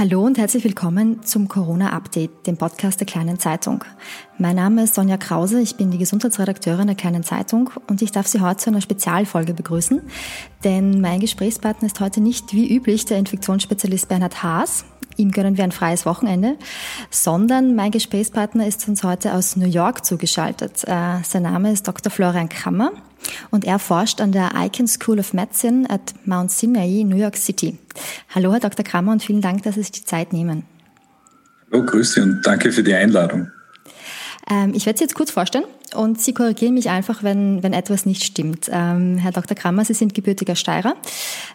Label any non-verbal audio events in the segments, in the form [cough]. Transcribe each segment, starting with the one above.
Hallo und herzlich willkommen zum Corona-Update, dem Podcast der Kleinen Zeitung. Mein Name ist Sonja Krause, ich bin die Gesundheitsredakteurin der Kleinen Zeitung und ich darf Sie heute zu einer Spezialfolge begrüßen, denn mein Gesprächspartner ist heute nicht wie üblich der Infektionsspezialist Bernhard Haas. Ihm gönnen wir ein freies Wochenende, sondern mein Gesprächspartner ist uns heute aus New York zugeschaltet. Äh, sein Name ist Dr. Florian Kammer und er forscht an der Icahn School of Medicine at Mount Sinai, New York City. Hallo, Herr Dr. Krammer, und vielen Dank, dass Sie sich die Zeit nehmen. Hallo, Grüße und danke für die Einladung. Ähm, ich werde Sie jetzt kurz vorstellen und Sie korrigieren mich einfach, wenn, wenn etwas nicht stimmt. Ähm, Herr Dr. Krammer, Sie sind gebürtiger Steirer,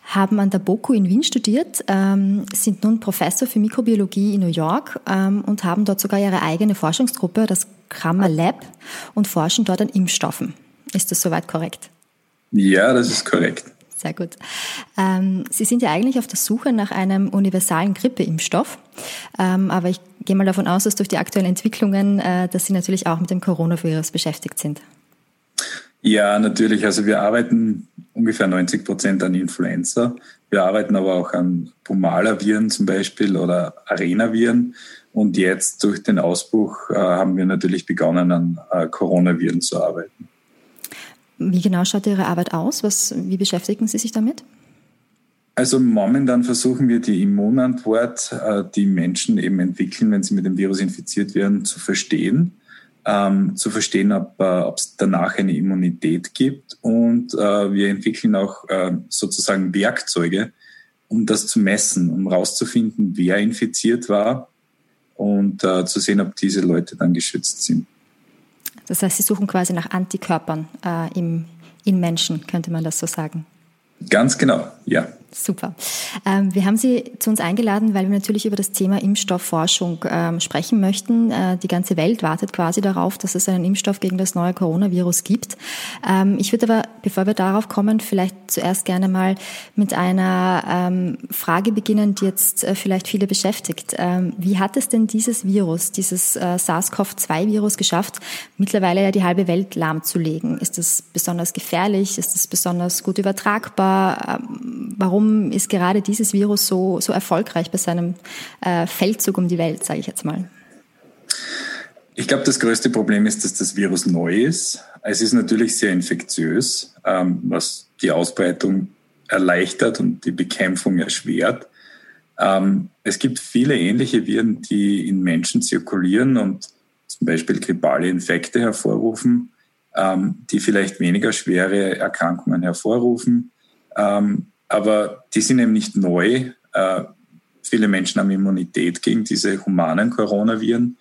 haben an der BOKU in Wien studiert, ähm, sind nun Professor für Mikrobiologie in New York ähm, und haben dort sogar Ihre eigene Forschungsgruppe, das Krammer Lab, und forschen dort an Impfstoffen. Ist das soweit korrekt? Ja, das ist korrekt. Sehr gut. Ähm, Sie sind ja eigentlich auf der Suche nach einem universalen Grippeimpfstoff, ähm, aber ich gehe mal davon aus, dass durch die aktuellen Entwicklungen, äh, dass Sie natürlich auch mit dem Coronavirus beschäftigt sind. Ja, natürlich. Also wir arbeiten ungefähr 90 Prozent an Influenza. Wir arbeiten aber auch an Pumala-Viren zum Beispiel oder Arena-Viren. Und jetzt durch den Ausbruch äh, haben wir natürlich begonnen, an äh, Coronaviren zu arbeiten. Wie genau schaut Ihre Arbeit aus? Was, wie beschäftigen Sie sich damit? Also momentan versuchen wir die Immunantwort, äh, die Menschen eben entwickeln, wenn sie mit dem Virus infiziert werden, zu verstehen. Ähm, zu verstehen, ob äh, es danach eine Immunität gibt. Und äh, wir entwickeln auch äh, sozusagen Werkzeuge, um das zu messen, um herauszufinden, wer infiziert war und äh, zu sehen, ob diese Leute dann geschützt sind. Das heißt, Sie suchen quasi nach Antikörpern äh, im, in Menschen, könnte man das so sagen. Ganz genau, ja. Super. Ähm, wir haben Sie zu uns eingeladen, weil wir natürlich über das Thema Impfstoffforschung ähm, sprechen möchten. Äh, die ganze Welt wartet quasi darauf, dass es einen Impfstoff gegen das neue Coronavirus gibt. Ähm, ich würde aber, bevor wir darauf kommen, vielleicht zuerst gerne mal mit einer Frage beginnen, die jetzt äh, vielleicht viele beschäftigt. Wie hat es denn dieses Virus, dieses äh, SARS-CoV-2-Virus geschafft, mittlerweile ja die halbe Welt lahmzulegen? Ist das besonders gefährlich? Ist das besonders gut übertragbar? Warum warum ist gerade dieses Virus so, so erfolgreich bei seinem äh, Feldzug um die Welt, sage ich jetzt mal? Ich glaube, das größte Problem ist, dass das Virus neu ist. Es ist natürlich sehr infektiös, ähm, was die Ausbreitung erleichtert und die Bekämpfung erschwert. Ähm, es gibt viele ähnliche Viren, die in Menschen zirkulieren und zum Beispiel grippale Infekte hervorrufen, ähm, die vielleicht weniger schwere Erkrankungen hervorrufen. Ähm, aber die sind eben nicht neu. Äh, viele Menschen haben Immunität gegen diese humanen Coronaviren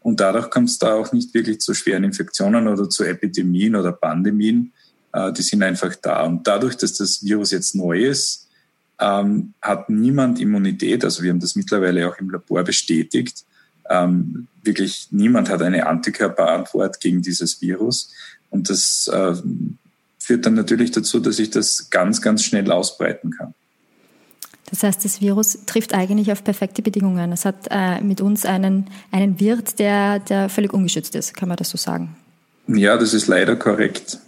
und dadurch kommt es da auch nicht wirklich zu schweren Infektionen oder zu Epidemien oder Pandemien. Äh, die sind einfach da. Und dadurch, dass das Virus jetzt neu ist, ähm, hat niemand Immunität. Also wir haben das mittlerweile auch im Labor bestätigt. Ähm, wirklich niemand hat eine Antikörperantwort gegen dieses Virus. Und das äh, führt dann natürlich dazu, dass ich das ganz, ganz schnell ausbreiten kann. Das heißt, das Virus trifft eigentlich auf perfekte Bedingungen. Es hat äh, mit uns einen, einen Wirt, der, der völlig ungeschützt ist, kann man das so sagen? Ja, das ist leider korrekt.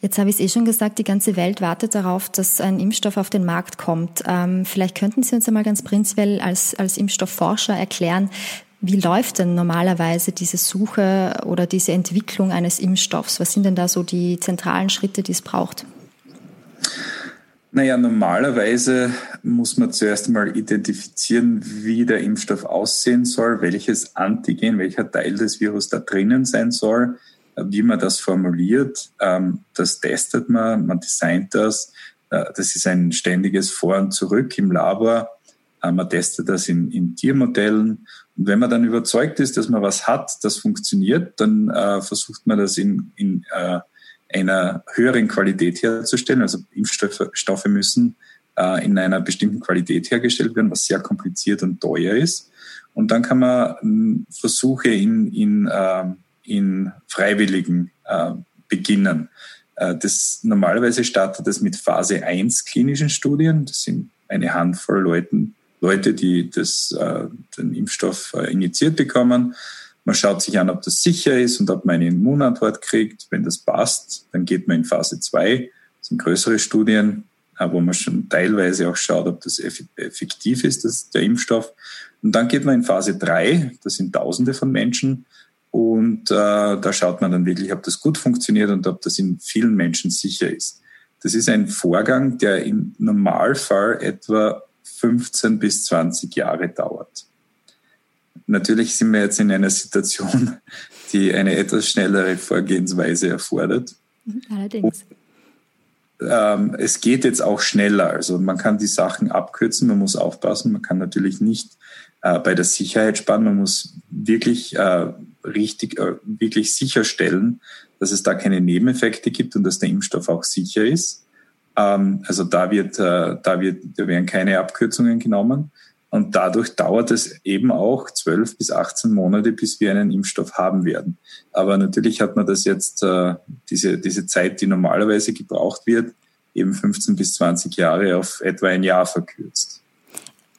Jetzt habe ich es eh schon gesagt, die ganze Welt wartet darauf, dass ein Impfstoff auf den Markt kommt. Ähm, vielleicht könnten Sie uns einmal ganz prinzipiell als, als Impfstoffforscher erklären, wie läuft denn normalerweise diese Suche oder diese Entwicklung eines Impfstoffs? Was sind denn da so die zentralen Schritte, die es braucht? Naja, normalerweise muss man zuerst einmal identifizieren, wie der Impfstoff aussehen soll, welches Antigen, welcher Teil des Virus da drinnen sein soll, wie man das formuliert. Ähm, das testet man, man designt das. Äh, das ist ein ständiges Vor und Zurück im Labor. Äh, man testet das in, in Tiermodellen und wenn man dann überzeugt ist, dass man was hat, das funktioniert, dann äh, versucht man das in, in äh, einer höheren Qualität herzustellen. Also Impfstoffe müssen äh, in einer bestimmten Qualität hergestellt werden, was sehr kompliziert und teuer ist. Und dann kann man hm, Versuche in, in, äh, in Freiwilligen äh, beginnen. Äh, das, normalerweise startet das mit Phase 1 klinischen Studien. Das sind eine Handvoll Leuten, Leute, die das, äh, den Impfstoff äh, injiziert bekommen. Man schaut sich an, ob das sicher ist und ob man eine Immunantwort kriegt. Wenn das passt, dann geht man in Phase 2. Das sind größere Studien. wo man schon teilweise auch schaut, ob das effektiv ist, das, der Impfstoff. Und dann geht man in Phase 3, das sind Tausende von Menschen, und äh, da schaut man dann wirklich, ob das gut funktioniert und ob das in vielen Menschen sicher ist. Das ist ein Vorgang, der im Normalfall etwa 15 bis 20 Jahre dauert. Natürlich sind wir jetzt in einer Situation, die eine etwas schnellere Vorgehensweise erfordert. Allerdings. ähm, es geht jetzt auch schneller. Also man kann die Sachen abkürzen, man muss aufpassen. Man kann natürlich nicht äh, bei der Sicherheit sparen. Man muss wirklich äh, richtig, äh, wirklich sicherstellen, dass es da keine Nebeneffekte gibt und dass der Impfstoff auch sicher ist. Ähm, also da wird, äh, da wird, da werden keine Abkürzungen genommen. Und dadurch dauert es eben auch 12 bis 18 Monate, bis wir einen Impfstoff haben werden. Aber natürlich hat man das jetzt, äh, diese, diese Zeit, die normalerweise gebraucht wird, eben 15 bis 20 Jahre auf etwa ein Jahr verkürzt.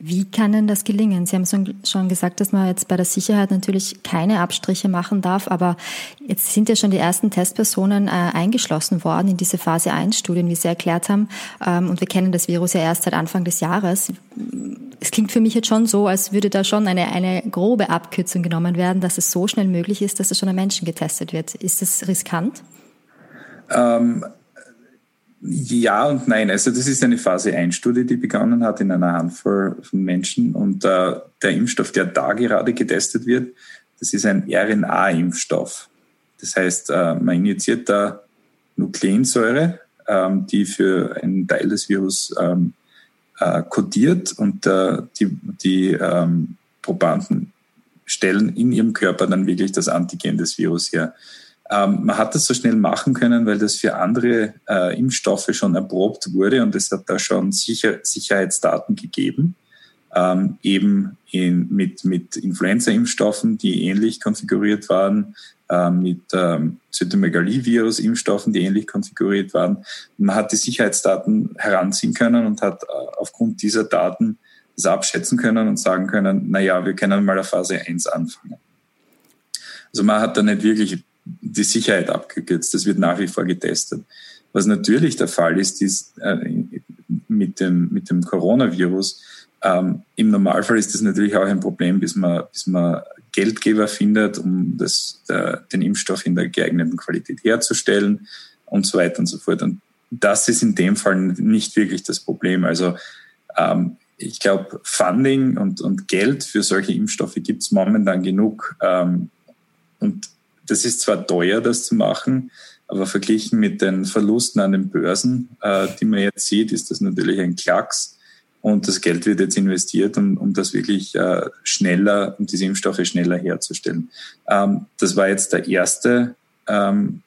Wie kann denn das gelingen? Sie haben schon gesagt, dass man jetzt bei der Sicherheit natürlich keine Abstriche machen darf, aber jetzt sind ja schon die ersten Testpersonen äh, eingeschlossen worden in diese Phase 1 Studien, wie Sie erklärt haben. Ähm, und wir kennen das Virus ja erst seit Anfang des Jahres. Es klingt für mich jetzt schon so, als würde da schon eine, eine grobe Abkürzung genommen werden, dass es so schnell möglich ist, dass es schon an Menschen getestet wird. Ist das riskant? Ähm ja und nein. Also das ist eine Phase 1 Studie, die begonnen hat in einer Handvoll von Menschen. Und äh, der Impfstoff, der da gerade getestet wird, das ist ein RNA-Impfstoff. Das heißt, äh, man injiziert da Nukleinsäure, ähm, die für einen Teil des Virus ähm, äh, kodiert und äh, die, die ähm, Probanden stellen in ihrem Körper dann wirklich das Antigen des Virus her. Ähm, man hat das so schnell machen können, weil das für andere äh, Impfstoffe schon erprobt wurde und es hat da schon Sicher Sicherheitsdaten gegeben, ähm, eben in, mit, mit Influenza-Impfstoffen, die ähnlich konfiguriert waren, ähm, mit ähm, Zytomegalivirus-Impfstoffen, die ähnlich konfiguriert waren. Man hat die Sicherheitsdaten heranziehen können und hat äh, aufgrund dieser Daten das abschätzen können und sagen können, na ja, wir können mal auf Phase 1 anfangen. Also man hat da nicht wirklich die Sicherheit abgekürzt. Das wird nach wie vor getestet. Was natürlich der Fall ist, ist äh, mit dem, mit dem Coronavirus, ähm, im Normalfall ist das natürlich auch ein Problem, bis man, bis man Geldgeber findet, um das, der, den Impfstoff in der geeigneten Qualität herzustellen und so weiter und so fort. Und das ist in dem Fall nicht wirklich das Problem. Also ähm, ich glaube, Funding und, und Geld für solche Impfstoffe gibt es momentan genug. Ähm, und das ist zwar teuer, das zu machen, aber verglichen mit den Verlusten an den Börsen, äh, die man jetzt sieht, ist das natürlich ein Klacks. Und das Geld wird jetzt investiert, um, um das wirklich äh, schneller, um diese Impfstoffe schneller herzustellen. Ähm, das war jetzt der erste, ähm,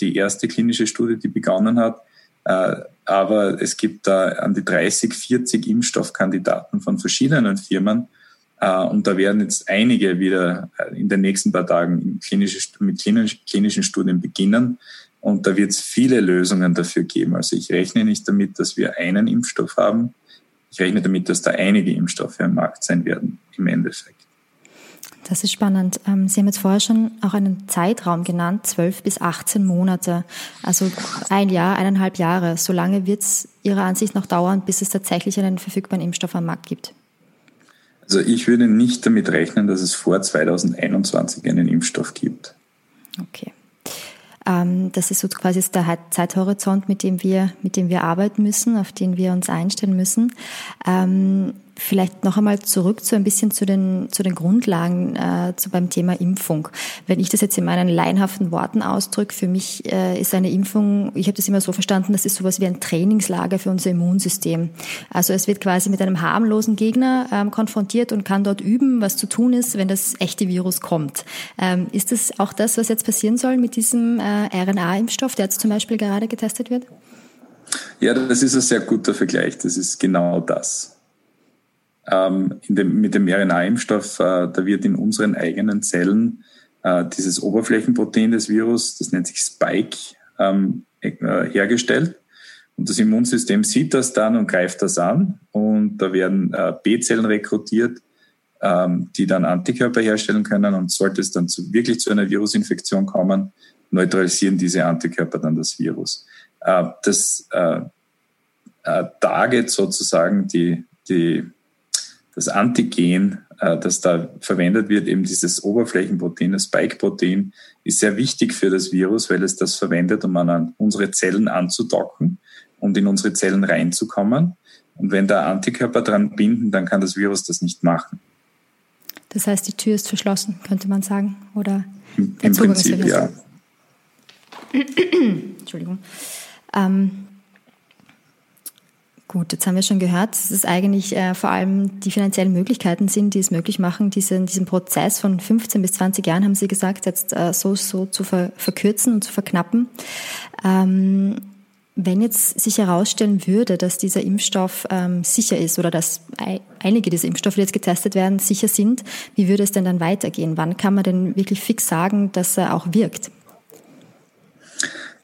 die erste klinische Studie, die begonnen hat. Äh, aber es gibt da an die 30, 40 Impfstoffkandidaten von verschiedenen Firmen, und da werden jetzt einige wieder äh, in den nächsten paar Tagen mit klinischen Studien beginnen. Und da wird es viele Lösungen dafür geben. Also ich rechne nicht damit, dass wir einen Impfstoff haben. Ich rechne damit, dass da einige Impfstoffe am Markt sein werden im Endeffekt. Das ist spannend. Ähm, Sie haben jetzt vorher schon auch einen Zeitraum genannt, 12 bis 18 Monate. Also ein Jahr, eineinhalb Jahre. So lange wird es Ihrer Ansicht nach dauern, bis es tatsächlich einen verfügbaren Impfstoff am Markt gibt. Also ich würde nicht damit rechnen, dass es vor 2021 einen Impfstoff gibt. Okay. Ähm, das ist so quasi der Zeithorizont, mit dem wir, mit dem wir arbeiten müssen, auf den wir uns einstellen müssen. Ähm, Vielleicht noch einmal zurück zu ein bisschen zu den, zu den Grundlagen äh, zu beim Thema Impfung. Wenn ich das jetzt in meinen laienhaften Worten ausdrücke, für mich äh, ist eine Impfung, ich habe das immer so verstanden, das ist sowas wie ein Trainingslager für unser Immunsystem. Also es wird quasi mit einem harmlosen Gegner ähm, konfrontiert und kann dort üben, was zu tun ist, wenn das echte Virus kommt. Ähm, ist das auch das, was jetzt passieren soll mit diesem äh, RNA-Impfstoff, der jetzt zum Beispiel gerade getestet wird? Ja, das ist ein sehr guter Vergleich. Das ist genau das. Ähm, dem, mit dem RNA-Impfstoff, äh, da wird in unseren eigenen Zellen äh, dieses Oberflächenprotein des Virus, das nennt sich Spike, ähm, äh, hergestellt. Und das Immunsystem sieht das dann und greift das an. Und da werden äh, B-Zellen rekrutiert, ähm, die dann Antikörper herstellen können. Und sollte es dann zu, wirklich zu einer Virusinfektion kommen, neutralisieren diese Antikörper dann das Virus. Äh, das äh, äh, Target sozusagen, die, die, das Antigen, äh, das da verwendet wird, eben dieses Oberflächenprotein, das Spike-Protein, ist sehr wichtig für das Virus, weil es das verwendet, um an unsere Zellen anzudocken und in unsere Zellen reinzukommen. Und wenn da Antikörper dran binden, dann kann das Virus das nicht machen. Das heißt, die Tür ist verschlossen, könnte man sagen, oder? Im, im Prinzip, ja. [clears throat] Entschuldigung. Ähm, gut, jetzt haben wir schon gehört, dass es eigentlich äh, vor allem die finanziellen Möglichkeiten sind, die es möglich machen, diesen, diesen Prozess von 15 bis 20 Jahren, haben Sie gesagt, jetzt äh, so, so zu ver verkürzen und zu verknappen. Ähm, wenn jetzt sich herausstellen würde, dass dieser Impfstoff ähm, sicher ist oder dass einige dieser Impfstoffe, die jetzt getestet werden, sicher sind, wie würde es denn dann weitergehen? Wann kann man denn wirklich fix sagen, dass er auch wirkt?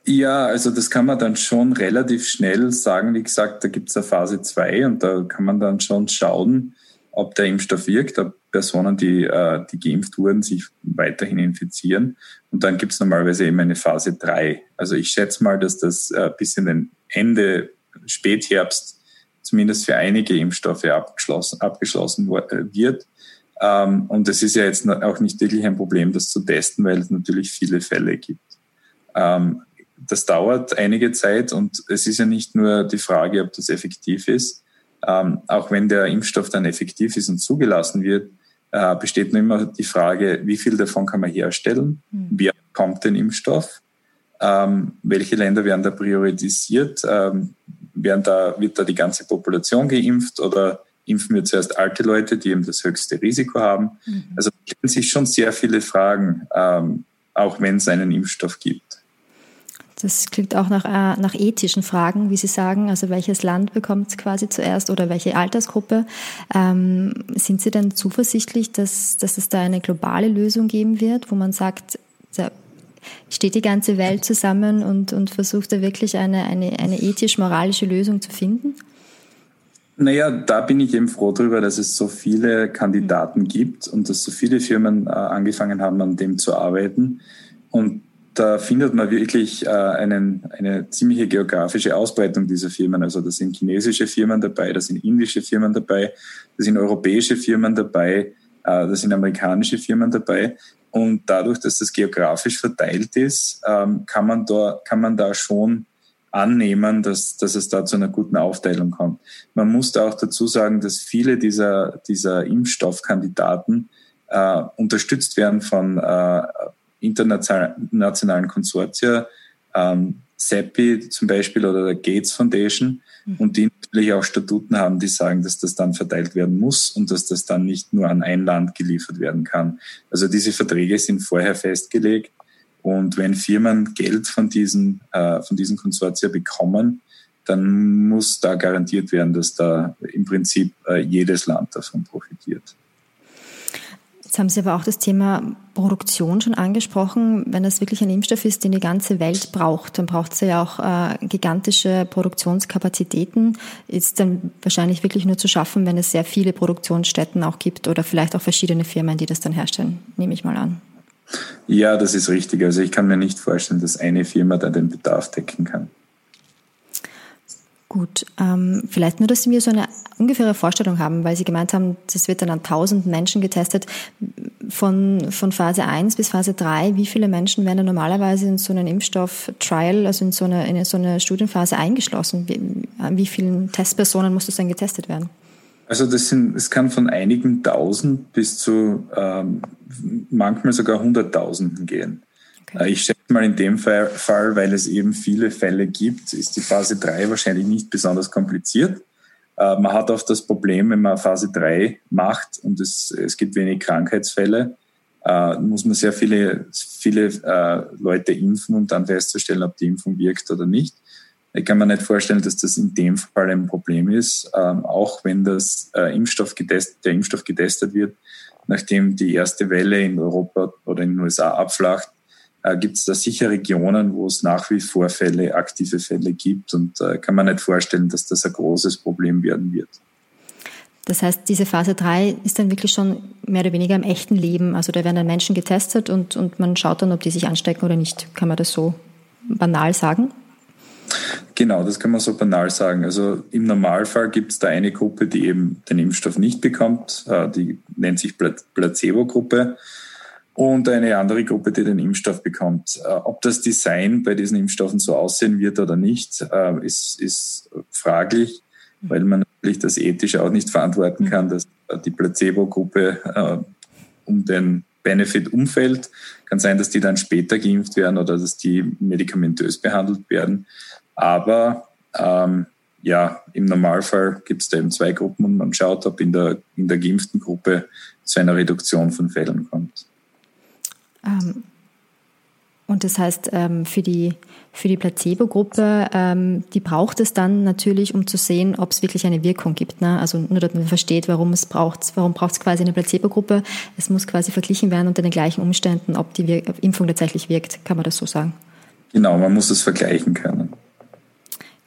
Ja, also das kann man dann schon relativ schnell sagen. Wie gesagt, da gibt es eine Phase 2 und da kann man dann schon schauen, ob der Impfstoff wirkt, ob Personen, die, äh, die geimpft wurden, sich weiterhin infizieren. Und dann gibt es normalerweise eben eine Phase 3. Also ich schätze mal, dass das äh, bis in den Ende Spätherbst zumindest für einige Impfstoffe abgeschlossen, abgeschlossen äh, wird. Ähm, und es ist ja jetzt auch nicht wirklich ein Problem, das zu testen, weil es natürlich viele Fälle gibt. Ähm, das dauert einige Zeit und es ist ja nicht nur die Frage, ob das effektiv ist, ähm, auch wenn der Impfstoff dann effektiv ist und zugelassen wird, äh, besteht nur immer die Frage, wie viel davon kann man herstellen, mhm. wer bekommt den Impfstoff, ähm, welche Länder werden da priorisiert, ähm, werden da, wird da die ganze Population geimpft oder impfen wir zuerst alte Leute, die eben das höchste Risiko haben. Mhm. Also stellen sich schon sehr viele Fragen, ähm, auch wenn es einen Impfstoff gibt. Das klingt auch nach, äh, nach ethischen Fragen, wie Sie sagen. Also welches Land bekommt es quasi zuerst oder welche Altersgruppe? Ähm, sind Sie denn zuversichtlich, dass, dass es da eine globale Lösung geben wird, wo man sagt, da steht die ganze Welt zusammen und, und versucht da wirklich eine, eine, eine ethisch-moralische Lösung zu finden? Naja, da bin ich eben froh darüber, dass es so viele Kandidaten gibt und dass so viele Firmen äh, angefangen haben, an dem zu arbeiten. Und da findet man wirklich äh, einen, eine ziemliche geografische Ausbreitung dieser Firmen. Also da sind chinesische Firmen dabei, da sind indische Firmen dabei, da sind europäische Firmen dabei, äh, da sind amerikanische Firmen dabei. Und dadurch, dass das geografisch verteilt ist, ähm, kann, man da, kann man da schon annehmen, dass, dass es da zu einer guten Aufteilung kommt. Man muss da auch dazu sagen, dass viele dieser, dieser Impfstoffkandidaten äh, unterstützt werden von äh, internationalen Konsortia, ähm, CEPI zum Beispiel oder der Gates Foundation mhm. und die natürlich auch Statuten haben, die sagen, dass das dann verteilt werden muss und dass das dann nicht nur an ein Land geliefert werden kann. Also diese Verträge sind vorher festgelegt und wenn Firmen Geld von diesen, äh, von diesen Konsortia bekommen, dann muss da garantiert werden, dass da im Prinzip äh, jedes Land davon profitiert. Jetzt haben Sie aber auch das Thema Produktion schon angesprochen. Wenn das wirklich ein Impfstoff ist, den die ganze Welt braucht, dann braucht es ja auch äh, gigantische Produktionskapazitäten. Ist dann wahrscheinlich wirklich nur zu schaffen, wenn es sehr viele Produktionsstätten auch gibt oder vielleicht auch verschiedene Firmen, die das dann herstellen, nehme ich mal an. Ja, das ist richtig. Also ich kann mir nicht vorstellen, dass eine Firma da den Bedarf decken kann. Gut, ähm, vielleicht nur, dass Sie mir so eine ungefähre Vorstellung haben, weil Sie gemeint haben, das wird dann an tausend Menschen getestet. Von, von Phase 1 bis Phase 3, wie viele Menschen werden dann normalerweise in so einen Impfstoff-Trial, also in so eine, in so eine Studienphase eingeschlossen? Wie, an wie vielen Testpersonen muss das dann getestet werden? Also das sind, es kann von einigen tausend bis zu ähm, manchmal sogar hunderttausenden gehen. Äh, ich schätze mal in dem Fall, weil es eben viele Fälle gibt, ist die Phase 3 wahrscheinlich nicht besonders kompliziert. Äh, man hat oft das Problem, wenn man Phase 3 macht und es, es gibt wenig Krankheitsfälle, äh, muss man sehr viele, viele Leute impfen, um dann festzustellen, ob die Impfung wirkt oder nicht. Ich kann mir nicht vorstellen, dass das in dem Fall ein Problem ist, ähm, auch wenn das Impfstoff getestet, der Impfstoff getestet wird, nachdem die erste Welle in Europa oder in den USA abflacht, äh, gibt es da sicher Regionen, wo es nach wie vor Fälle, aktive Fälle gibt und äh, kann man nicht vorstellen, dass das ein großes Problem werden wird. Das heißt, diese Phase 3 ist dann wirklich schon mehr oder weniger im echten Leben. Also da werden dann Menschen getestet und, und man schaut dann, ob die sich anstecken oder nicht. Kann man das so banal sagen? Genau, das kann man so banal sagen. Also im Normalfall gibt es da eine Gruppe, die eben den Impfstoff nicht bekommt. Äh, die nennt sich Placebo-Gruppe. Und eine andere Gruppe, die den Impfstoff bekommt. Äh, ob das Design bei diesen Impfstoffen so aussehen wird oder nicht, äh, ist, ist fraglich, weil man natürlich das ethisch auch nicht verantworten mhm. kann, dass die Placebo-Gruppe um den Benefit umfällt. Kann sein, dass die dann später geimpft werden oder dass die medikamentös behandelt werden. Aber ähm, ja, im Normalfall gibt es da eben zwei Gruppen und man schaut, ob in der, in der geimpften Gruppe zu einer Reduktion von Fällen kommt. Ähm, und das heißt, ähm, für die, für die Placebo-Gruppe, ähm, die braucht es dann natürlich, um zu sehen, ob es wirklich eine Wirkung gibt. Ne? Also nur, dass man versteht, warum es braucht, warum braucht es quasi eine Placebo-Gruppe. Es muss quasi verglichen werden unter den gleichen Umständen, ob die Impfung tatsächlich wirkt. Kann man das so sagen? Genau, man muss es vergleichen können.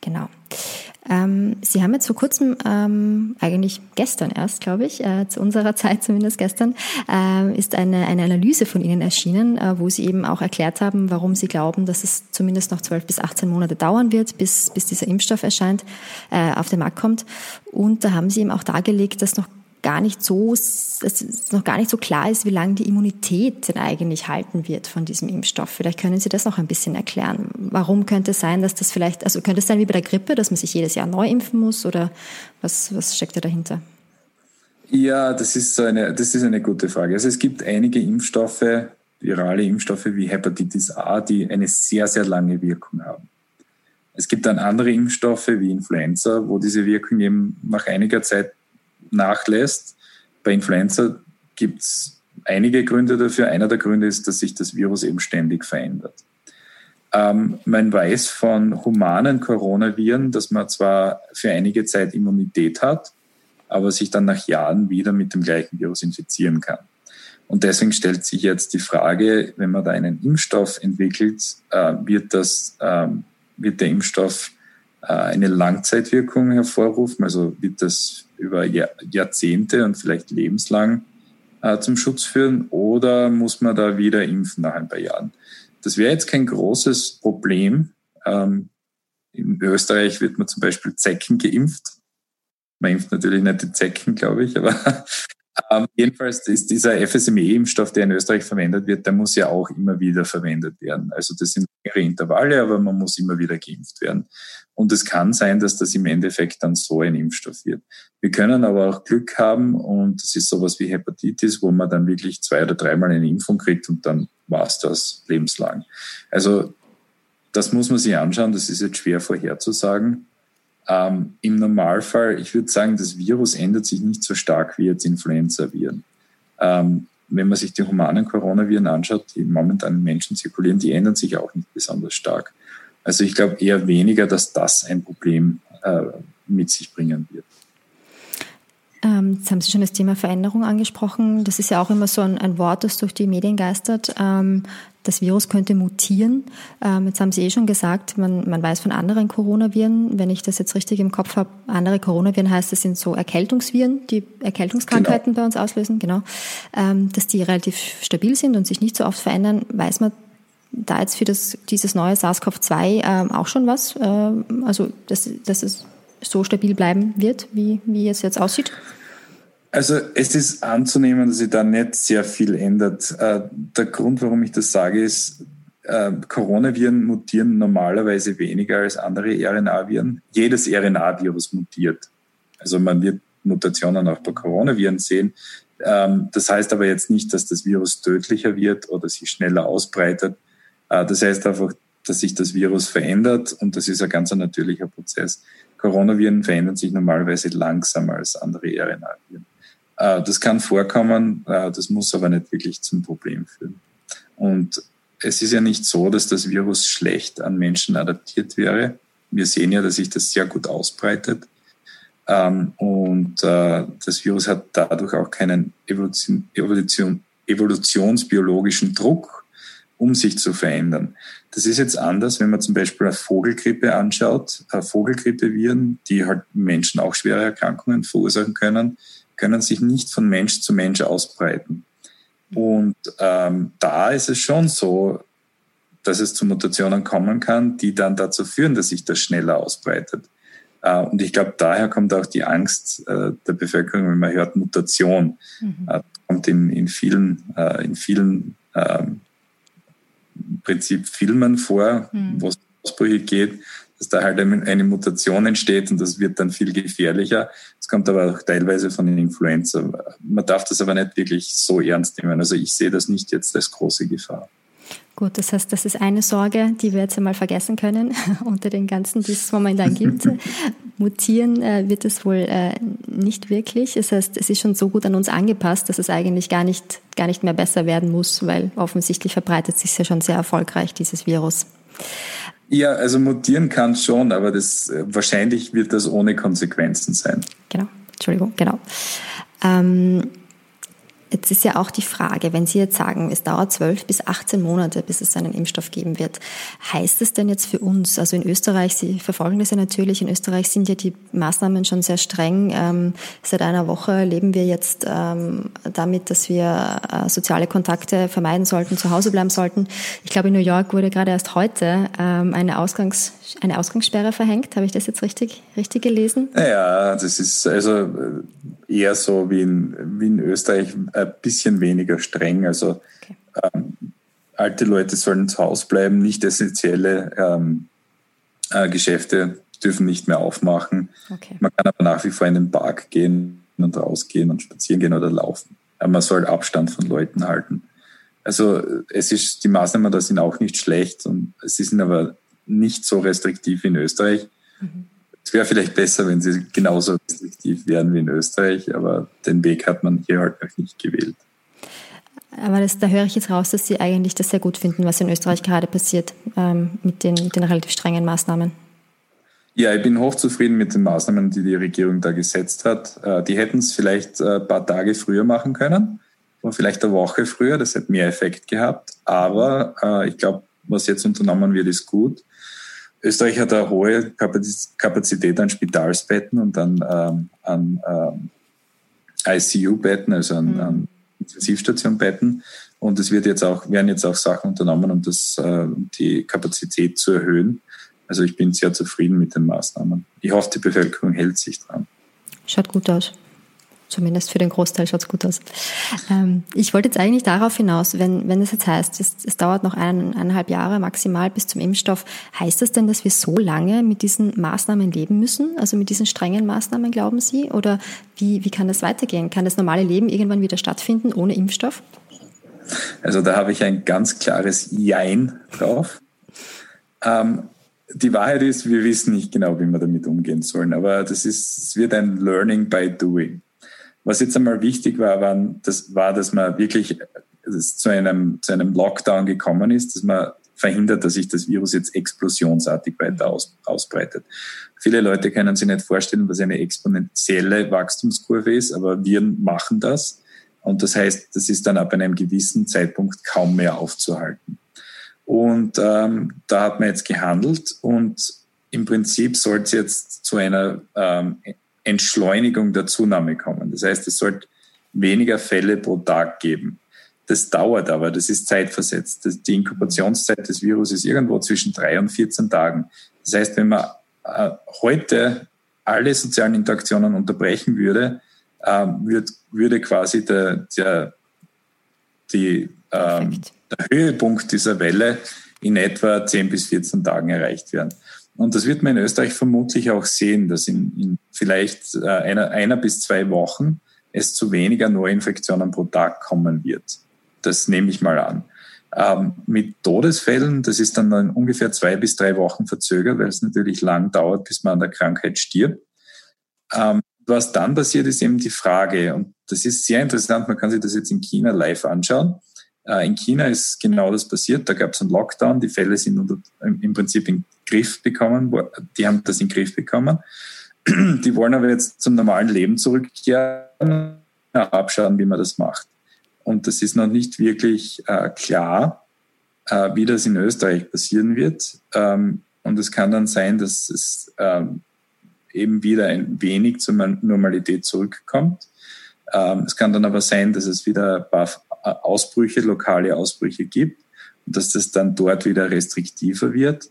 Genau. Ähm, Sie haben jetzt vor kurzem, ähm, eigentlich gestern erst, glaube ich, äh, zu unserer [laughs] Zeit zumindest gestern, äh, ist eine, eine Analyse von Ihnen erschienen, äh, wo Sie eben auch erklärt haben, warum Sie glauben, dass es zumindest noch 12 bis 18 Monate dauern wird, bis, bis dieser Impfstoff erscheint, äh, auf den Markt kommt. Und da haben Sie eben auch dargelegt, dass noch gar nicht so, dass noch gar nicht so klar ist, wie lange die Immunität denn eigentlich halten wird von diesem Impfstoff. Vielleicht können Sie das noch ein bisschen erklären. Warum könnte es sein, dass das vielleicht, also könnte es sein wie bei der Grippe, dass man sich jedes Jahr neu impfen muss oder was, was steckt da dahinter? Ja, das ist so eine, das ist eine gute Frage. Also es gibt einige Impfstoffe, virale Impfstoffe wie Hepatitis A, die eine sehr, sehr lange Wirkung haben. Es gibt dann andere Impfstoffe wie Influenza, wo diese Wirkung eben nach einiger Zeit nachlässt. Bei Influenza gibt es einige Gründe dafür. Einer der Gründe ist, dass sich das Virus eben ständig verändert. Ähm, man weiß von humanen Coronaviren, dass man zwar für einige Zeit Immunität hat, aber sich dann nach Jahren wieder mit dem gleichen Virus infizieren kann. Und deswegen stellt sich jetzt die Frage, wenn man da einen Impfstoff entwickelt, äh, wird, das, äh, wird der Impfstoff äh, eine Langzeitwirkung hervorrufen? Also wird das über Jahrzehnte und vielleicht lebenslang äh, zum Schutz führen oder muss man da wieder impfen nach ein paar Jahren? Das wäre jetzt kein großes Problem. Ähm, in Österreich wird man zum Beispiel Zecken geimpft. Man impft natürlich nicht die Zecken, glaube ich, aber ähm, jedenfalls ist dieser FSME-Impfstoff, der in Österreich verwendet wird, der muss ja auch immer wieder verwendet werden. Also das sind längere Intervalle, aber man muss immer wieder geimpft werden. Und es kann sein, dass das im Endeffekt dann so ein Impfstoff wird. Wir können aber auch Glück haben und es ist sowas wie Hepatitis, wo man dann wirklich zwei oder dreimal eine Impfung kriegt und dann war es das lebenslang. Also das muss man sich anschauen, das ist jetzt schwer vorherzusagen. Ähm, Im Normalfall, ich würde sagen, das Virus ändert sich nicht so stark wie jetzt Influenza-Viren. Ähm, wenn man sich die humanen Coronaviren anschaut, die momentan in Menschen zirkulieren, die ändern sich auch nicht besonders stark. Also ich glaube eher weniger, dass das ein Problem äh, mit sich bringen wird. Ähm, jetzt haben Sie schon das Thema Veränderung angesprochen. Das ist ja auch immer so ein, ein Wort, das durch die Medien geistert. Ähm, das Virus könnte mutieren. Ähm, jetzt haben Sie eh schon gesagt, man, man weiß von anderen Coronaviren, wenn ich das jetzt richtig im Kopf habe, andere Coronaviren heißt, das sind so Erkältungsviren, die Erkältungskrankheiten genau. bei uns auslösen, genau, dass die relativ stabil sind und sich nicht so oft verändern. Weiß man da jetzt für das, dieses neue SARS-CoV-2 ähm, auch schon was? Also, dass, dass es so stabil bleiben wird, wie, wie es jetzt aussieht? Also es ist anzunehmen, dass sich da nicht sehr viel ändert. Äh, der Grund, warum ich das sage, ist, äh, Coronaviren mutieren normalerweise weniger als andere RNA-Viren. Jedes RNA-Virus mutiert. Also man wird Mutationen auch bei Coronaviren sehen. Ähm, das heißt aber jetzt nicht, dass das Virus tödlicher wird oder sich schneller ausbreitet. Äh, das heißt einfach, dass sich das Virus verändert und das ist ein ganz natürlicher Prozess. Coronaviren verändern sich normalerweise langsamer als andere RNA-Viren. Äh, das kann vorkommen, äh, das muss aber nicht wirklich zum Problem führen. Und es ist ja nicht so, dass das Virus schlecht an Menschen adaptiert wäre. Wir sehen ja, dass sich das sehr gut ausbreitet. Ähm, und das Virus hat dadurch auch keinen Evolution, Evolution, evolutionsbiologischen Druck um sich zu verändern. Das ist jetzt anders, wenn man zum Beispiel eine Vogelgrippe anschaut. Vogelgrippeviren, die halt Menschen auch schwere Erkrankungen verursachen können, können sich nicht von Mensch zu Mensch ausbreiten. Und ähm, da ist es schon so, dass es zu Mutationen kommen kann, die dann dazu führen, dass sich das schneller ausbreitet. Äh, und ich glaube, daher kommt auch die Angst äh, der Bevölkerung, wenn man hört Mutation. Mhm. Äh, kommt in, in vielen, äh, in vielen ähm, Prinzip Filmen vor, mhm. wo es Ausbrüche geht, dass da halt eine Mutation entsteht und das wird dann viel gefährlicher. Es kommt aber auch teilweise von den Influenza. Man darf das aber nicht wirklich so ernst nehmen. Also ich sehe das nicht jetzt als große Gefahr. Gut, das heißt, das ist eine Sorge, die wir jetzt einmal vergessen können [laughs] unter den ganzen, die es momentan gibt. [laughs] Mutieren äh, wird es wohl äh, nicht wirklich. Das heißt, es ist schon so gut an uns angepasst, dass es eigentlich gar nicht, gar nicht mehr besser werden muss, weil offensichtlich verbreitet sich ja schon sehr erfolgreich, dieses Virus. Ja, also mutieren kann es schon, aber das, äh, wahrscheinlich wird das ohne Konsequenzen sein. Genau, Entschuldigung, genau. Ähm, Jetzt ist ja auch die Frage, wenn Sie jetzt sagen, es dauert 12 bis 18 Monate, bis es einen Impfstoff geben wird, heißt es denn jetzt für uns, also in Österreich, Sie verfolgen das ja natürlich, in Österreich sind ja die Maßnahmen schon sehr streng. Ähm, seit einer Woche leben wir jetzt ähm, damit, dass wir äh, soziale Kontakte vermeiden sollten, zu Hause bleiben sollten. Ich glaube, in New York wurde gerade erst heute ähm, eine, Ausgangs-, eine Ausgangssperre verhängt. Habe ich das jetzt richtig, richtig gelesen? Ja, das ist also eher so wie in, wie in Österreich ein bisschen weniger streng. Also okay. ähm, alte Leute sollen zu Hause bleiben, nicht essentielle ähm, äh, Geschäfte dürfen nicht mehr aufmachen. Okay. Man kann aber nach wie vor in den Park gehen und rausgehen und spazieren gehen oder laufen. Aber man soll Abstand von Leuten halten. Also es ist, die Maßnahmen da sind auch nicht schlecht und sie sind aber nicht so restriktiv wie in Österreich. Mhm. Es wäre vielleicht besser, wenn sie genauso restriktiv wären wie in Österreich, aber den Weg hat man hier halt noch nicht gewählt. Aber das, da höre ich jetzt raus, dass Sie eigentlich das sehr gut finden, was in Österreich gerade passiert ähm, mit, den, mit den relativ strengen Maßnahmen. Ja, ich bin hochzufrieden mit den Maßnahmen, die die Regierung da gesetzt hat. Äh, die hätten es vielleicht ein äh, paar Tage früher machen können oder vielleicht eine Woche früher. Das hätte mehr Effekt gehabt. Aber äh, ich glaube, was jetzt unternommen wird, ist gut. Österreich hat eine hohe Kapazität an Spitalsbetten und an, ähm, an ähm, ICU-Betten, also an, mhm. an Intensivstationbetten. Und es wird jetzt auch, werden jetzt auch Sachen unternommen, um das, äh, die Kapazität zu erhöhen. Also ich bin sehr zufrieden mit den Maßnahmen. Ich hoffe, die Bevölkerung hält sich dran. Schaut gut aus. Zumindest für den Großteil schaut es gut aus. Ähm, ich wollte jetzt eigentlich darauf hinaus, wenn, wenn es jetzt heißt, es, es dauert noch ein, eineinhalb Jahre maximal bis zum Impfstoff, heißt das denn, dass wir so lange mit diesen Maßnahmen leben müssen? Also mit diesen strengen Maßnahmen, glauben Sie? Oder wie, wie kann das weitergehen? Kann das normale Leben irgendwann wieder stattfinden ohne Impfstoff? Also da habe ich ein ganz klares Jein drauf. Ähm, die Wahrheit ist, wir wissen nicht genau, wie wir damit umgehen sollen, aber das ist, es wird ein Learning by Doing. Was jetzt einmal wichtig war, waren, das war, dass man wirklich dass zu, einem, zu einem Lockdown gekommen ist, dass man verhindert, dass sich das Virus jetzt explosionsartig weiter aus, ausbreitet. Viele Leute können sich nicht vorstellen, was eine exponentielle Wachstumskurve ist, aber Viren machen das. Und das heißt, das ist dann ab einem gewissen Zeitpunkt kaum mehr aufzuhalten. Und ähm, da hat man jetzt gehandelt und im Prinzip soll es jetzt zu einer ähm, Entschleunigung der Zunahme kommen. Das heißt, es sollte weniger Fälle pro Tag geben. Das dauert aber, das ist zeitversetzt. Die Inkubationszeit des Virus ist irgendwo zwischen drei und 14 Tagen. Das heißt, wenn man äh, heute alle sozialen Interaktionen unterbrechen würde, äh, würd, würde quasi der, der, die, äh, der Höhepunkt dieser Welle in etwa 10 bis 14 Tagen erreicht werden. Und das wird man in Österreich vermutlich auch sehen, dass in, in vielleicht äh, einer, einer bis zwei Wochen es zu weniger Neuinfektionen pro Tag kommen wird. Das nehme ich mal an. Ähm, mit Todesfällen, das ist dann, dann ungefähr zwei bis drei Wochen verzögert, weil es natürlich lang dauert, bis man an der Krankheit stirbt. Ähm, was dann passiert, ist eben die Frage, und das ist sehr interessant, man kann sich das jetzt in China live anschauen. Äh, in China ist genau das passiert. Da gab es einen Lockdown. Die Fälle sind unter, im Prinzip in Griff bekommen. Die haben das in den Griff bekommen. [clears throat] Die wollen aber jetzt zum normalen Leben zurückkehren, abschauen, wie man das macht. Und das ist noch nicht wirklich äh, klar, äh, wie das in Österreich passieren wird. Ähm, und es kann dann sein, dass es ähm, eben wieder ein wenig zur Normalität zurückkommt. Ähm, es kann dann aber sein, dass es wieder ein paar Ausbrüche, lokale Ausbrüche gibt. und dass das dann dort wieder restriktiver wird.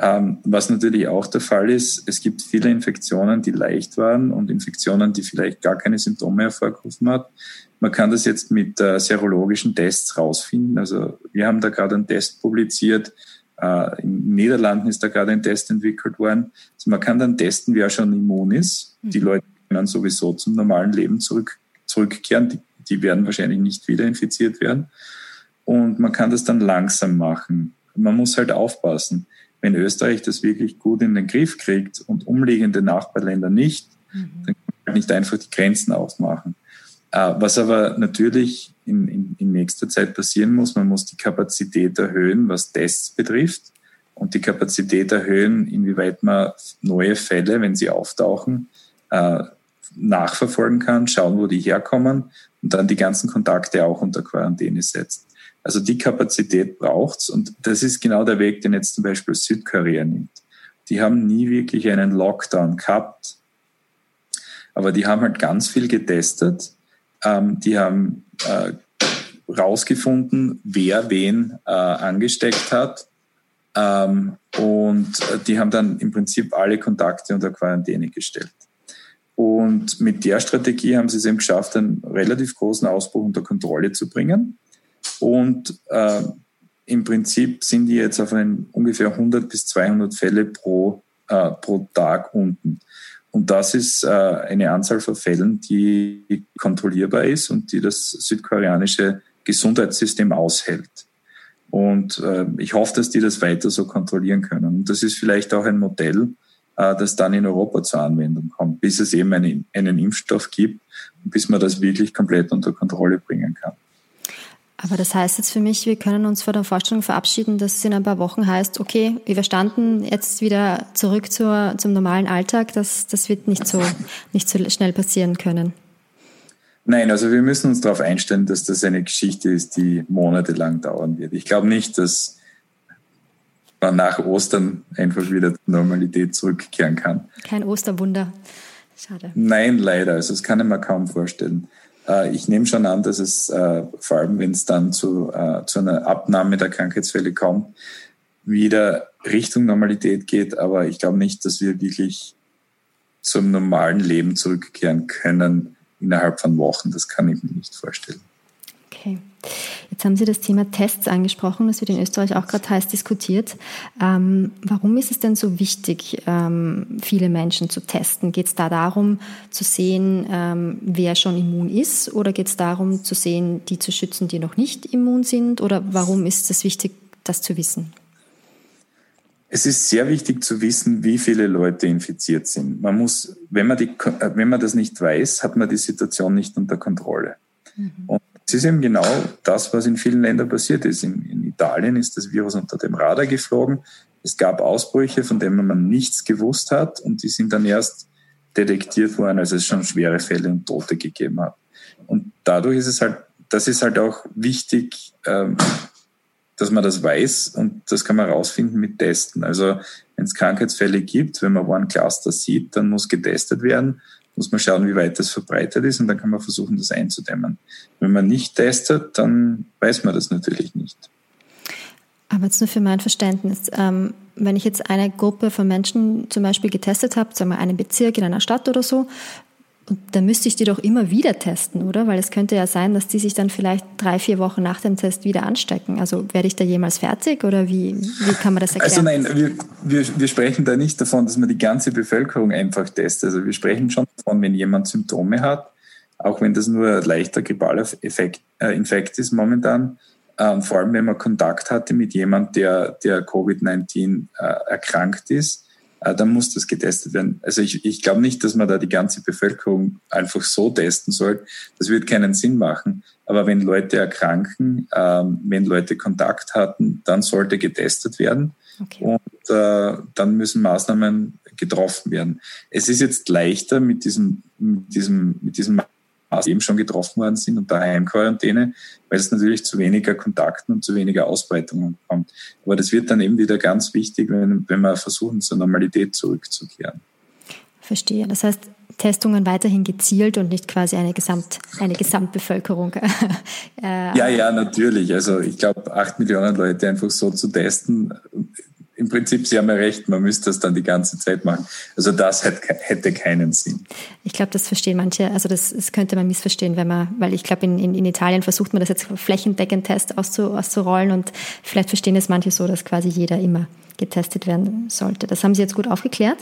Ähm, was natürlich auch der Fall ist, es gibt viele Infektionen, die leicht waren und Infektionen, die vielleicht gar keine Symptome hervorgerufen hat. Man kann das jetzt mit äh, serologischen Tests rausfinden. Also wir haben da gerade einen Test publiziert. Äh, in den Niederlanden ist da gerade ein Test entwickelt worden. Also man kann dann testen, wer schon immun ist. Mhm. Die Leute können sowieso zum normalen Leben zurück, zurückkehren. Die, die werden wahrscheinlich nicht wieder infiziert werden. Und man kann das dann langsam machen. Man muss halt aufpassen wenn Österreich das wirklich gut in den Griff kriegt und umliegende Nachbarländer nicht, mhm. dann kann man halt nicht einfach die Grenzen aufmachen. Äh, was aber natürlich in, in, in nächster Zeit passieren muss, man muss die Kapazität erhöhen, was Tests betrifft und die Kapazität erhöhen, inwieweit man neue Fälle, wenn sie auftauchen, äh, nachverfolgen kann, schauen, wo die herkommen und dann die ganzen Kontakte auch unter Quarantäne setzt. Also die Kapazität braucht's und das ist genau der Weg, den jetzt zum Beispiel Südkorea nimmt. Die haben nie wirklich einen Lockdown gehabt, aber die haben halt ganz viel getestet. Ähm, die haben äh, rausgefunden, wer wen äh, angesteckt hat. Ähm, und die haben dann im Prinzip alle Kontakte unter Quarantäne gestellt. Und mit der Strategie haben sie es eben geschafft, einen relativ großen Ausbruch unter Kontrolle zu bringen. Und äh, im Prinzip sind die jetzt auf einen ungefähr 100 bis 200 Fälle pro, äh, pro Tag unten. Und das ist äh, eine Anzahl von Fällen, die kontrollierbar ist und die das südkoreanische Gesundheitssystem aushält. Und äh, ich hoffe, dass die das weiter so kontrollieren können. Und das ist vielleicht auch ein Modell, äh, das dann in Europa zur Anwendung kommt, bis es eben einen, einen Impfstoff gibt und bis man das wirklich komplett unter Kontrolle bringen kann. Aber das heißt jetzt für mich, wir können uns vor der Vorstellung verabschieden, dass es in ein paar Wochen heißt, okay, überstanden, jetzt wieder zurück zur, zum normalen Alltag. Das, das wird nicht so, nicht so schnell passieren können. Nein, also wir müssen uns darauf einstellen, dass das eine Geschichte ist, die monatelang dauern wird. Ich glaube nicht, dass man nach Ostern einfach wieder zur Normalität zurückkehren kann. Kein Osterwunder. Schade. Nein, leider. Also das kann ich mir kaum vorstellen. Äh, ich nehme schon an, dass es äh, vor allem, wenn es dann zu, äh, zu einer Abnahme der Krankheitsfälle kommt, wieder Richtung Normalität geht. Aber ich glaube nicht, dass wir wirklich zum normalen Leben zurückkehren können innerhalb von Wochen. Das kann ich mir nicht vorstellen. Okay. Jetzt haben Sie das Thema Tests angesprochen, das wird in Österreich auch gerade heiß diskutiert. Ähm, warum ist es denn so wichtig, ähm, viele Menschen zu testen? Geht es da darum zu sehen, ähm, wer schon immun ist oder geht es darum zu sehen, die zu schützen, die noch nicht immun sind? Oder warum ist es wichtig, das zu wissen? Es ist sehr wichtig zu wissen, wie viele Leute infiziert sind. Man muss, wenn man, die, wenn man das nicht weiß, hat man die Situation nicht unter Kontrolle. Mhm. Und es ist eben genau das, was in vielen Ländern passiert ist. In, in, Italien ist das Virus unter dem Radar geflogen. Es gab Ausbrüche, von denen man nichts gewusst hat und die sind dann erst detektiert worden, als es schon schwere Fälle und Tote gegeben hat. Und dadurch ist es halt, das ist halt auch wichtig, ähm, dass man das weiß und das kann man herausfinden mit Testen. Also wenn es Krankheitsfälle gibt, wenn man One Cluster sieht, dann muss getestet werden muss man schauen, wie weit das verbreitet ist und dann kann man versuchen, das einzudämmen. Wenn man nicht testet, dann weiß man das natürlich nicht. Aber jetzt nur für mein Verständnis, ähm, wenn ich jetzt eine Gruppe von Menschen zum Beispiel getestet habe, sagen wir einen Bezirk in einer Stadt oder so, und dann müsste ich die doch immer wieder testen, oder? Weil es könnte ja sein, dass die sich dann vielleicht drei, vier Wochen nach dem Test wieder anstecken. Also werde ich da jemals fertig oder wie, wie kann man das erklären? Also nein, wir, wir, wir sprechen da nicht davon, dass man die ganze Bevölkerung einfach testet. Also wir sprechen schon davon, wenn jemand Symptome hat, auch wenn das nur ein leichter grippaler Effekt, äh, Infekt ist momentan, äh, vor allem wenn man Kontakt hatte mit jemand, der, der Covid-19 äh, erkrankt ist, dann muss das getestet werden. Also ich, ich glaube nicht, dass man da die ganze Bevölkerung einfach so testen soll. Das wird keinen Sinn machen. Aber wenn Leute erkranken, ähm, wenn Leute Kontakt hatten, dann sollte getestet werden. Okay. Und äh, dann müssen Maßnahmen getroffen werden. Es ist jetzt leichter mit diesem, mit diesem, mit diesem eben schon getroffen worden sind unter Heimquarantäne, weil es natürlich zu weniger Kontakten und zu weniger Ausbreitungen kommt. Aber das wird dann eben wieder ganz wichtig, wenn, wenn wir versuchen, zur Normalität zurückzukehren. Verstehe. Das heißt, Testungen weiterhin gezielt und nicht quasi eine, Gesamt, eine Gesamtbevölkerung. [laughs] äh, ja, ja, natürlich. Also ich glaube, acht Millionen Leute einfach so zu testen, im Prinzip, Sie haben ja recht, man müsste das dann die ganze Zeit machen. Also das hätte keinen Sinn. Ich glaube, das verstehen manche, also das, das, könnte man missverstehen, wenn man, weil ich glaube, in, in, in, Italien versucht man das jetzt flächendeckend Test auszu, auszurollen und vielleicht verstehen es manche so, dass quasi jeder immer getestet werden sollte. Das haben Sie jetzt gut aufgeklärt.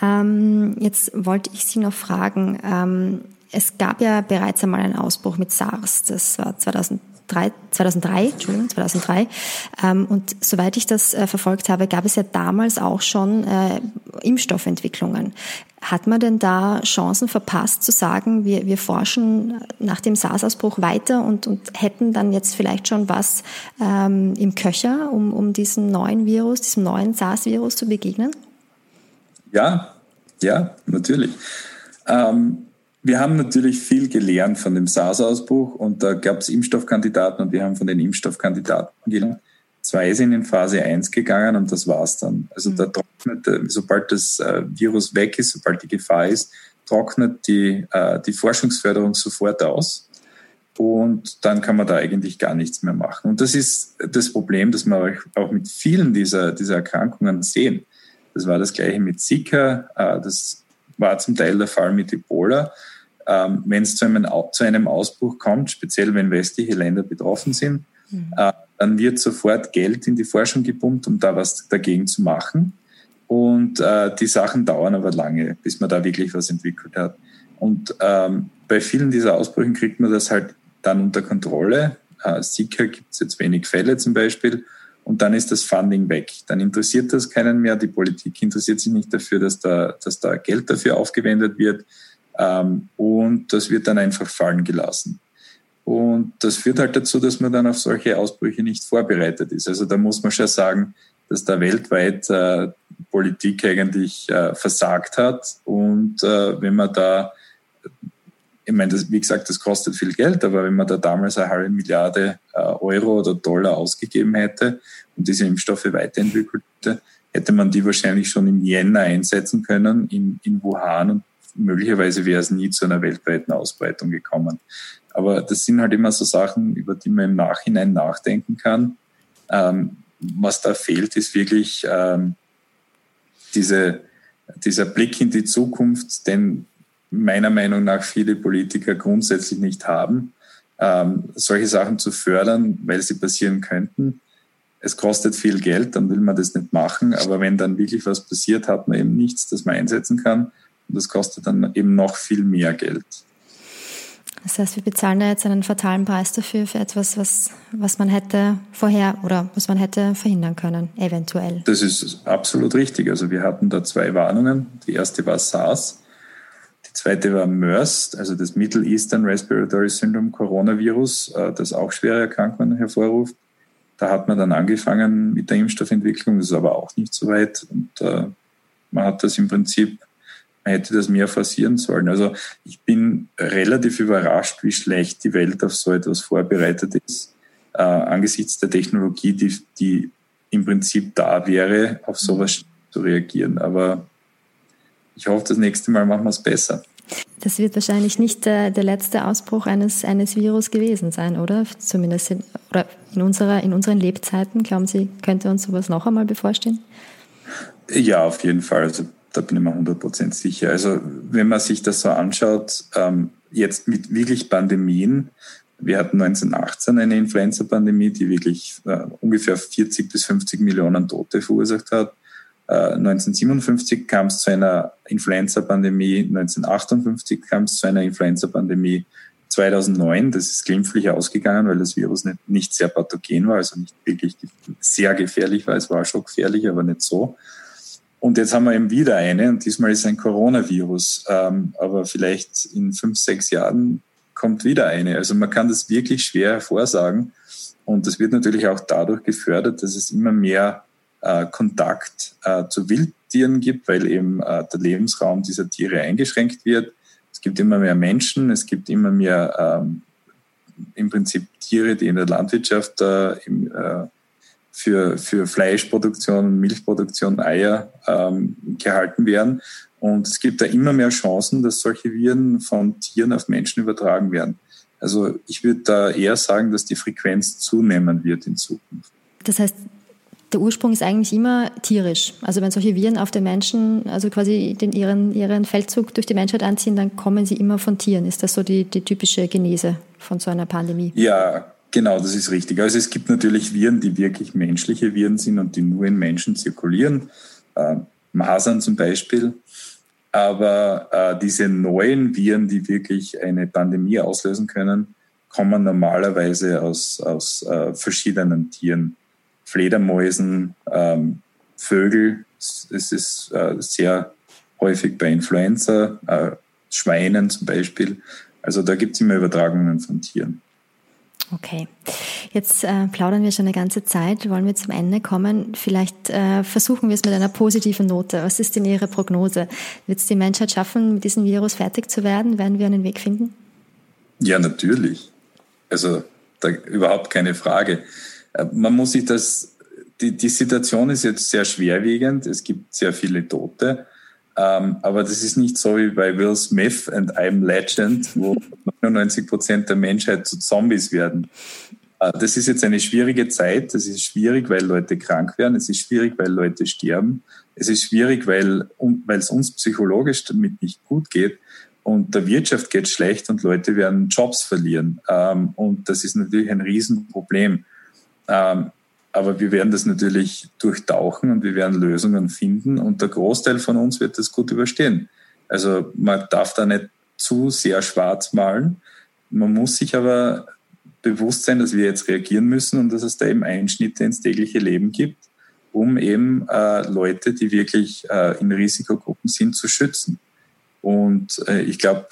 Ähm, jetzt wollte ich Sie noch fragen, ähm, es gab ja bereits einmal einen Ausbruch mit SARS. Das war 2000 2003, Entschuldigung, 2003. Ähm, und soweit ich das äh, verfolgt habe, gab es ja damals auch schon äh, Impfstoffentwicklungen. Hat man denn da Chancen verpasst zu sagen, wir, wir forschen nach dem SARS-Ausbruch weiter und, und hätten dann jetzt vielleicht schon was ähm, im Köcher, um, um diesem neuen Virus, diesem neuen SARS-Virus zu begegnen? Ja, ja, natürlich. Ähm, wir haben natürlich viel gelernt von dem SARS-Ausbruch und da gab es Impfstoffkandidaten und wir haben von den Impfstoffkandidaten gelernt. Zwei sind in Phase 1 gegangen und das war's dann. Also mhm. da trocknet, sobald das äh, Virus weg ist, sobald die Gefahr ist, trocknet die, äh, die Forschungsförderung sofort aus. Und dann kann man da eigentlich gar nichts mehr machen. Und das ist das Problem, das wir auch mit vielen dieser, dieser Erkrankungen sehen. Das war das gleiche mit Zika, äh, das war zum Teil der Fall mit Ebola. Ähm, wenn es zu einem, zu einem Ausbruch kommt, speziell wenn westliche Länder betroffen sind, mhm. äh, dann wird sofort Geld in die Forschung gepumpt, um da was dagegen zu machen. Und äh, die Sachen dauern aber lange, bis man da wirklich was entwickelt hat. Und ähm, bei vielen dieser Ausbrüchen kriegt man das halt dann unter Kontrolle. Äh, Zika gibt es jetzt wenig Fälle zum Beispiel. Und dann ist das Funding weg. Dann interessiert das keinen mehr. Die Politik interessiert sich nicht dafür, dass da, dass da Geld dafür aufgewendet wird. Ähm, und das wird dann einfach fallen gelassen. Und das führt halt dazu, dass man dann auf solche Ausbrüche nicht vorbereitet ist. Also da muss man schon sagen, dass da weltweit äh, Politik eigentlich äh, versagt hat. Und äh, wenn man da, ich meine, das, wie gesagt, das kostet viel Geld, aber wenn man da damals eine halbe Milliarde äh, Euro oder Dollar ausgegeben hätte und diese Impfstoffe weiterentwickelt hätte, hätte man die wahrscheinlich schon im Jänner einsetzen können in, in Wuhan und möglicherweise wäre es nie zu einer weltweiten Ausbreitung gekommen. Aber das sind halt immer so Sachen, über die man im Nachhinein nachdenken kann. Ähm, was da fehlt, ist wirklich ähm, diese, dieser Blick in die Zukunft, den meiner Meinung nach viele Politiker grundsätzlich nicht haben, ähm, solche Sachen zu fördern, weil sie passieren könnten. Es kostet viel Geld, dann will man das nicht machen, aber wenn dann wirklich was passiert, hat man eben nichts, das man einsetzen kann. Und das kostet dann eben noch viel mehr Geld. Das heißt, wir bezahlen da jetzt einen fatalen Preis dafür, für etwas, was, was man hätte vorher oder was man hätte verhindern können, eventuell. Das ist absolut richtig. Also wir hatten da zwei Warnungen. Die erste war SARS. Die zweite war MERS, also das Middle Eastern Respiratory Syndrome Coronavirus, äh, das auch schwere Erkrankungen hervorruft. Da hat man dann angefangen mit der Impfstoffentwicklung, das ist aber auch nicht so weit. Und äh, man hat das im Prinzip hätte das mehr forcieren sollen. Also ich bin relativ überrascht, wie schlecht die Welt auf so etwas vorbereitet ist, äh, angesichts der Technologie, die, die im Prinzip da wäre, auf sowas zu reagieren. Aber ich hoffe, das nächste Mal machen wir es besser. Das wird wahrscheinlich nicht der, der letzte Ausbruch eines, eines Virus gewesen sein, oder? Zumindest in, oder in, unserer, in unseren Lebzeiten. Glauben Sie, könnte uns sowas noch einmal bevorstehen? Ja, auf jeden Fall. Also da bin ich mir 100% sicher. Also wenn man sich das so anschaut, ähm, jetzt mit wirklich Pandemien, wir hatten 1918 eine Influenza-Pandemie, die wirklich äh, ungefähr 40 bis 50 Millionen Tote verursacht hat. Äh, 1957 kam es zu einer Influenza-Pandemie, 1958 kam es zu einer Influenza-Pandemie, 2009, das ist glimpflich ausgegangen, weil das Virus nicht, nicht sehr pathogen war, also nicht wirklich sehr gefährlich war. Es war schon gefährlich, aber nicht so. Und jetzt haben wir eben wieder eine und diesmal ist ein Coronavirus. Ähm, aber vielleicht in fünf, sechs Jahren kommt wieder eine. Also man kann das wirklich schwer hervorsagen. Und das wird natürlich auch dadurch gefördert, dass es immer mehr äh, Kontakt äh, zu Wildtieren gibt, weil eben äh, der Lebensraum dieser Tiere eingeschränkt wird. Es gibt immer mehr Menschen, es gibt immer mehr ähm, im Prinzip Tiere, die in der Landwirtschaft äh, im, äh, für, für Fleischproduktion, Milchproduktion, Eier ähm, gehalten werden. Und es gibt da immer mehr Chancen, dass solche Viren von Tieren auf Menschen übertragen werden. Also ich würde da eher sagen, dass die Frequenz zunehmen wird in Zukunft. Das heißt, der Ursprung ist eigentlich immer tierisch. Also wenn solche Viren auf den Menschen, also quasi den, ihren, ihren Feldzug durch die Menschheit anziehen, dann kommen sie immer von Tieren. Ist das so die, die typische Genese von so einer Pandemie? Ja, genau, das ist richtig. Also es gibt natürlich Viren, die wirklich menschliche Viren sind und die nur in Menschen zirkulieren. Äh, Masern zum Beispiel. Aber äh, diese neuen Viren, die wirklich eine Pandemie auslösen können, kommen normalerweise aus, aus äh, verschiedenen Tieren. Fledermäusen, ähm, Vögel. Es ist äh, sehr häufig bei Influenza, äh, Schweinen zum Beispiel. Also da gibt es immer Übertragungen von Tieren. Okay, jetzt äh, plaudern wir schon eine ganze Zeit, wollen wir zum Ende kommen. Vielleicht äh, versuchen wir es mit einer positiven Note. Was ist denn Ihre Prognose? Wird es die Menschheit schaffen, mit diesem Virus fertig zu werden? Werden wir einen Weg finden? Ja, natürlich. Also da, überhaupt keine Frage. Äh, man muss sich das, die, die Situation ist jetzt sehr schwerwiegend. Es gibt sehr viele Tote. Ähm, aber das ist nicht so wie bei Will Smith and I'm Legend, wo 99 Prozent der Menschheit zu Zombies werden. Äh, das ist jetzt eine schwierige Zeit. Das ist schwierig, weil Leute krank werden. Es ist schwierig, weil Leute sterben. Es ist schwierig, weil, weil es uns psychologisch damit nicht gut geht und der Wirtschaft geht schlecht und Leute werden Jobs verlieren. Ähm, und das ist natürlich ein Riesenproblem. Ähm, aber wir werden das natürlich durchtauchen und wir werden Lösungen finden und der Großteil von uns wird das gut überstehen. Also man darf da nicht zu sehr schwarz malen. Man muss sich aber bewusst sein, dass wir jetzt reagieren müssen und dass es da eben Einschnitte ins tägliche Leben gibt, um eben äh, Leute, die wirklich äh, in Risikogruppen sind, zu schützen. Und äh, ich glaube,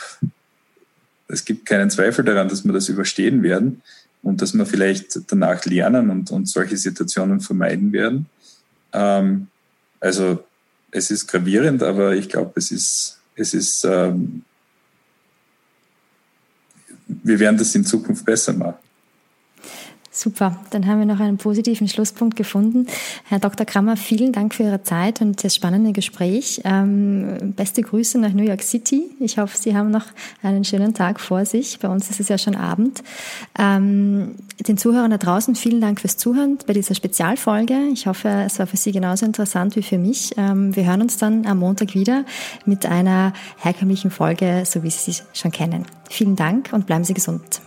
es gibt keinen Zweifel daran, dass wir das überstehen werden und dass wir vielleicht danach lernen und, und solche Situationen vermeiden werden. Ähm, also es ist gravierend, aber ich glaube, es ist, es ist, ähm, wir werden das in Zukunft besser machen. Super, dann haben wir noch einen positiven Schlusspunkt gefunden. Herr Dr. Krammer, vielen Dank für Ihre Zeit und das spannende Gespräch. Ähm, beste Grüße nach New York City. Ich hoffe, Sie haben noch einen schönen Tag vor sich. Bei uns ist es ja schon Abend. Ähm, den Zuhörern da draußen vielen Dank fürs Zuhören bei dieser Spezialfolge. Ich hoffe, es war für Sie genauso interessant wie für mich. Ähm, wir hören uns dann am Montag wieder mit einer herkömmlichen Folge, so wie Sie sie schon kennen. Vielen Dank und bleiben Sie gesund.